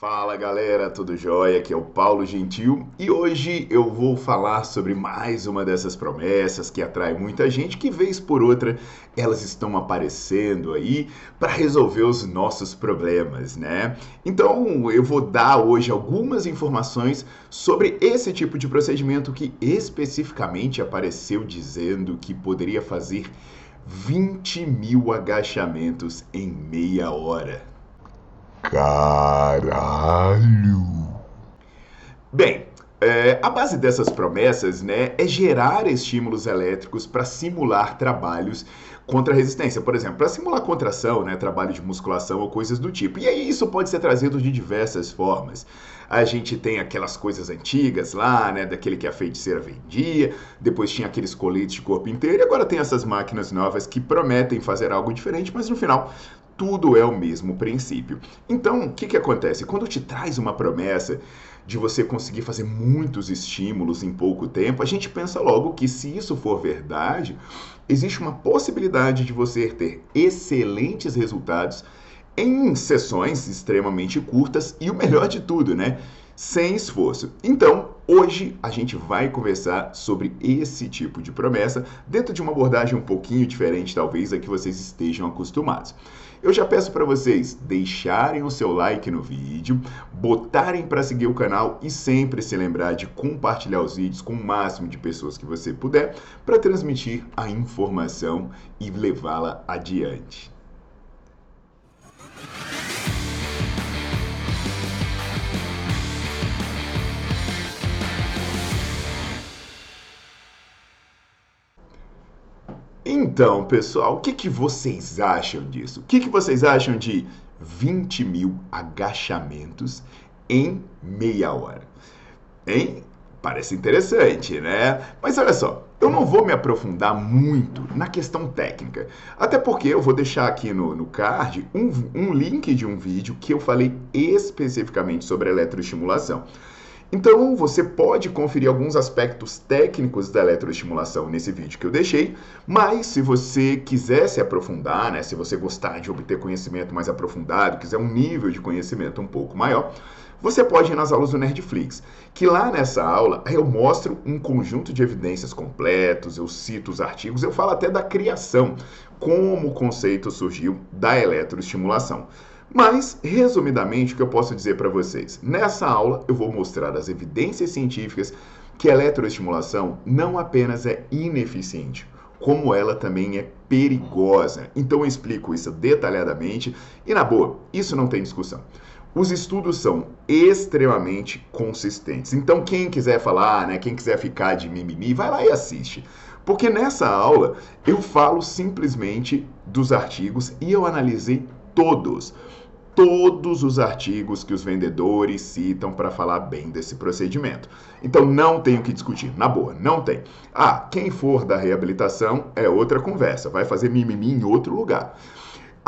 Fala galera, tudo jóia? Aqui é o Paulo Gentil e hoje eu vou falar sobre mais uma dessas promessas que atrai muita gente, que vez por outra elas estão aparecendo aí para resolver os nossos problemas, né? Então eu vou dar hoje algumas informações sobre esse tipo de procedimento que especificamente apareceu dizendo que poderia fazer 20 mil agachamentos em meia hora. Caralho! Bem, é, a base dessas promessas né, é gerar estímulos elétricos para simular trabalhos contra resistência. Por exemplo, para simular contração, né, trabalho de musculação ou coisas do tipo. E aí isso pode ser trazido de diversas formas. A gente tem aquelas coisas antigas lá, né, daquele que a feiticeira vendia, depois tinha aqueles coletes de corpo inteiro, e agora tem essas máquinas novas que prometem fazer algo diferente, mas no final tudo é o mesmo princípio. Então, o que, que acontece? Quando te traz uma promessa de você conseguir fazer muitos estímulos em pouco tempo, a gente pensa logo que se isso for verdade, existe uma possibilidade de você ter excelentes resultados em sessões extremamente curtas e o melhor de tudo, né? Sem esforço. Então, hoje a gente vai conversar sobre esse tipo de promessa dentro de uma abordagem um pouquinho diferente, talvez, a que vocês estejam acostumados. Eu já peço para vocês deixarem o seu like no vídeo, botarem para seguir o canal e sempre se lembrar de compartilhar os vídeos com o máximo de pessoas que você puder para transmitir a informação e levá-la adiante. Então, pessoal, o que, que vocês acham disso? O que, que vocês acham de 20 mil agachamentos em meia hora? Hein? Parece interessante, né? Mas olha só, eu não vou me aprofundar muito na questão técnica. Até porque eu vou deixar aqui no, no card um, um link de um vídeo que eu falei especificamente sobre eletroestimulação. Então, você pode conferir alguns aspectos técnicos da eletroestimulação nesse vídeo que eu deixei, mas se você quiser se aprofundar, né, se você gostar de obter conhecimento mais aprofundado, quiser um nível de conhecimento um pouco maior, você pode ir nas aulas do Nerdflix, que lá nessa aula eu mostro um conjunto de evidências completos, eu cito os artigos, eu falo até da criação, como o conceito surgiu da eletroestimulação. Mas, resumidamente, o que eu posso dizer para vocês? Nessa aula, eu vou mostrar as evidências científicas que a eletroestimulação não apenas é ineficiente, como ela também é perigosa. Então eu explico isso detalhadamente e na boa, isso não tem discussão. Os estudos são extremamente consistentes. Então quem quiser falar, né, quem quiser ficar de mimimi, vai lá e assiste. Porque nessa aula eu falo simplesmente dos artigos e eu analisei todos todos os artigos que os vendedores citam para falar bem desse procedimento. Então não tem o que discutir, na boa, não tem. Ah, quem for da reabilitação é outra conversa, vai fazer mimimi em outro lugar.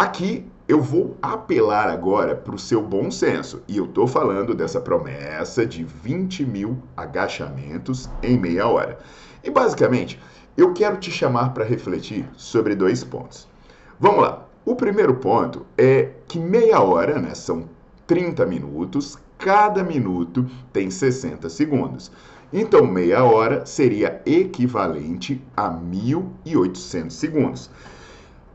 Aqui eu vou apelar agora para o seu bom senso e eu estou falando dessa promessa de 20 mil agachamentos em meia hora. E basicamente, eu quero te chamar para refletir sobre dois pontos. Vamos lá. O primeiro ponto é que meia hora, né, são 30 minutos, cada minuto tem 60 segundos. Então, meia hora seria equivalente a 1.800 segundos.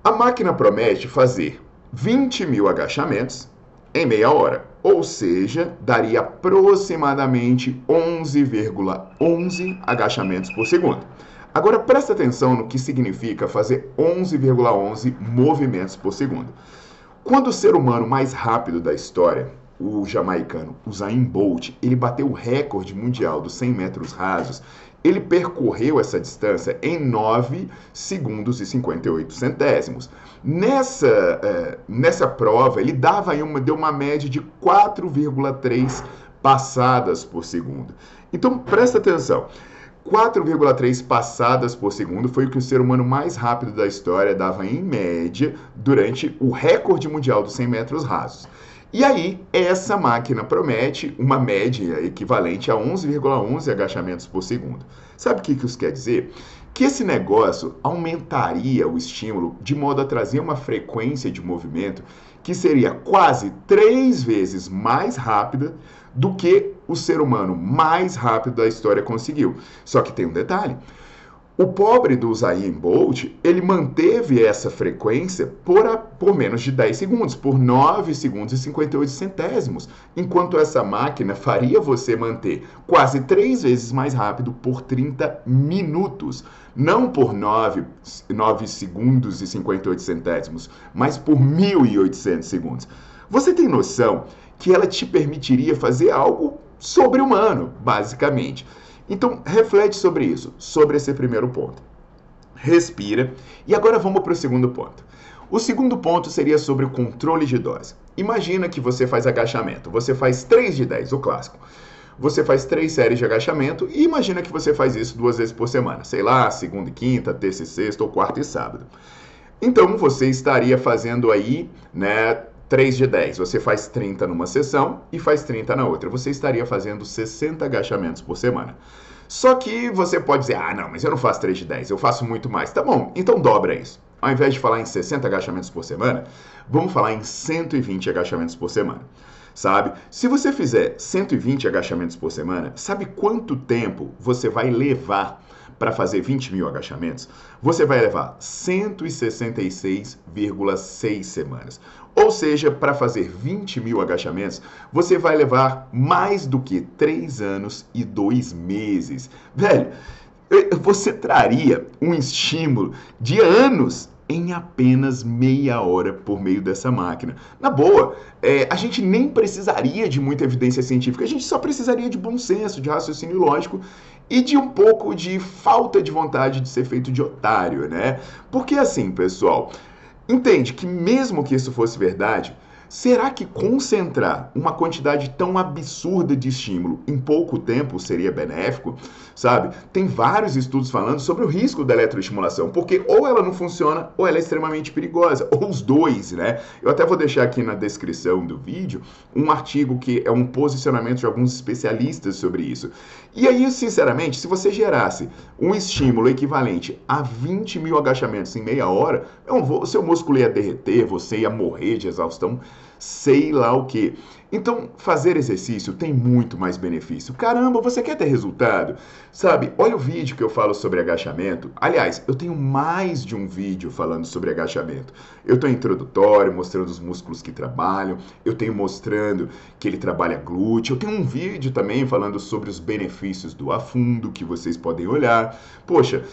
A máquina promete fazer 20 mil agachamentos em meia hora. Ou seja, daria aproximadamente 11,11 agachamentos por segundo. Agora presta atenção no que significa fazer 11,11 movimentos por segundo. Quando o ser humano mais rápido da história, o jamaicano Usain Bolt, ele bateu o recorde mundial dos 100 metros rasos ele percorreu essa distância em 9 segundos e 58 centésimos. Nessa, é, nessa prova, ele dava uma, deu uma média de 4,3 passadas por segundo. Então, presta atenção. 4,3 passadas por segundo foi o que o ser humano mais rápido da história dava em média durante o recorde mundial dos 100 metros rasos. E aí, essa máquina promete uma média equivalente a 11,11 agachamentos por segundo. Sabe o que isso quer dizer? Que esse negócio aumentaria o estímulo de modo a trazer uma frequência de movimento que seria quase três vezes mais rápida do que o ser humano mais rápido da história conseguiu. Só que tem um detalhe: o pobre do Usain Bolt, ele manteve essa frequência por, a, por menos de 10 segundos, por 9 segundos e 58 centésimos, enquanto essa máquina faria você manter quase 3 vezes mais rápido por 30 minutos. Não por 9, 9 segundos e 58 centésimos, mas por 1.800 segundos. Você tem noção que ela te permitiria fazer algo sobre-humano, basicamente. Então, reflete sobre isso, sobre esse primeiro ponto. Respira. E agora vamos para o segundo ponto. O segundo ponto seria sobre o controle de dose. Imagina que você faz agachamento. Você faz 3 de 10, o clássico. Você faz três séries de agachamento e imagina que você faz isso duas vezes por semana. Sei lá, segunda e quinta, terça e sexta ou quarta e sábado. Então você estaria fazendo aí, né, 3 de 10, você faz 30 numa sessão e faz 30 na outra. Você estaria fazendo 60 agachamentos por semana. Só que você pode dizer, ah, não, mas eu não faço 3 de 10, eu faço muito mais. Tá bom, então dobra isso. Ao invés de falar em 60 agachamentos por semana, vamos falar em 120 agachamentos por semana. Sabe? Se você fizer 120 agachamentos por semana, sabe quanto tempo você vai levar para fazer 20 mil agachamentos? Você vai levar 166,6 semanas. Ou seja, para fazer 20 mil agachamentos, você vai levar mais do que 3 anos e 2 meses. Velho, você traria um estímulo de anos em apenas meia hora por meio dessa máquina. Na boa, é, a gente nem precisaria de muita evidência científica, a gente só precisaria de bom senso, de raciocínio lógico e de um pouco de falta de vontade de ser feito de otário, né? Porque assim, pessoal, Entende que, mesmo que isso fosse verdade, será que concentrar uma quantidade tão absurda de estímulo em pouco tempo seria benéfico? Sabe? Tem vários estudos falando sobre o risco da eletroestimulação, porque ou ela não funciona ou ela é extremamente perigosa, ou os dois, né? Eu até vou deixar aqui na descrição do vídeo um artigo que é um posicionamento de alguns especialistas sobre isso. E aí, sinceramente, se você gerasse um estímulo equivalente a 20 mil agachamentos em meia hora, o seu músculo ia derreter, você ia morrer de exaustão, sei lá o que. Então, fazer exercício tem muito mais benefício. Caramba, você quer ter resultado? Sabe, olha o vídeo que eu falo sobre agachamento. Aliás, eu tenho mais de um vídeo falando sobre agachamento. Eu tenho introdutório, mostrando os músculos que trabalham. Eu tenho mostrando que ele trabalha glúteo. Eu tenho um vídeo também falando sobre os benefícios do afundo, que vocês podem olhar. Poxa,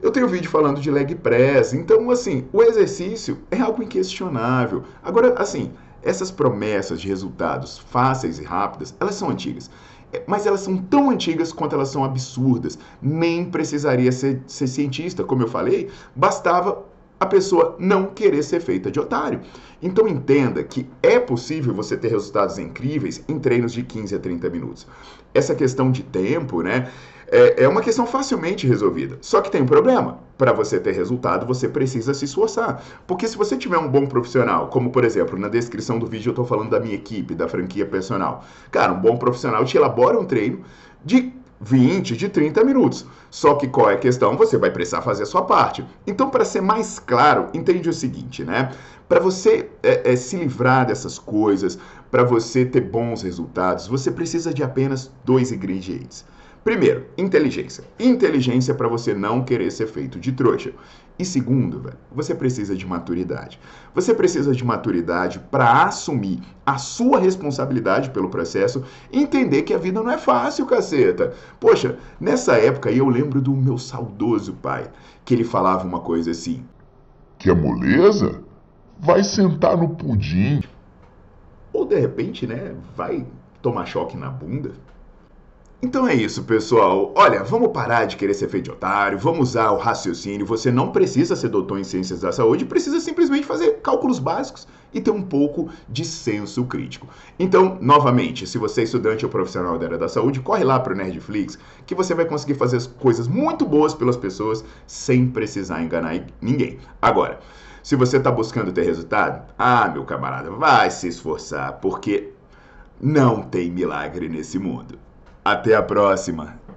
eu tenho vídeo falando de leg press. Então, assim, o exercício é algo inquestionável. Agora, assim essas promessas de resultados fáceis e rápidas, elas são antigas. É, mas elas são tão antigas quanto elas são absurdas. Nem precisaria ser, ser cientista, como eu falei, bastava a pessoa não querer ser feita de otário. Então entenda que é possível você ter resultados incríveis em treinos de 15 a 30 minutos. Essa questão de tempo, né? é, é uma questão facilmente resolvida. Só que tem um problema. Para você ter resultado, você precisa se esforçar. Porque se você tiver um bom profissional, como por exemplo, na descrição do vídeo eu estou falando da minha equipe, da franquia personal. Cara, um bom profissional te elabora um treino de 20, de 30 minutos. Só que qual é a questão? Você vai precisar fazer a sua parte. Então, para ser mais claro, entende o seguinte, né? Para você é, é, se livrar dessas coisas, para você ter bons resultados, você precisa de apenas dois ingredientes. Primeiro, inteligência. Inteligência para você não querer ser feito de trouxa. E segundo, velho, você precisa de maturidade. Você precisa de maturidade para assumir a sua responsabilidade pelo processo e entender que a vida não é fácil, caceta. Poxa, nessa época eu lembro do meu saudoso pai, que ele falava uma coisa assim: Que é moleza? Vai sentar no pudim. Ou de repente, né, vai tomar choque na bunda. Então é isso, pessoal. Olha, vamos parar de querer ser feito de otário, vamos usar o raciocínio. Você não precisa ser doutor em ciências da saúde, precisa simplesmente fazer cálculos básicos e ter um pouco de senso crítico. Então, novamente, se você é estudante ou profissional da área da saúde, corre lá para o Nerdflix, que você vai conseguir fazer coisas muito boas pelas pessoas sem precisar enganar ninguém. Agora, se você está buscando ter resultado, ah, meu camarada, vai se esforçar, porque não tem milagre nesse mundo. Até a próxima!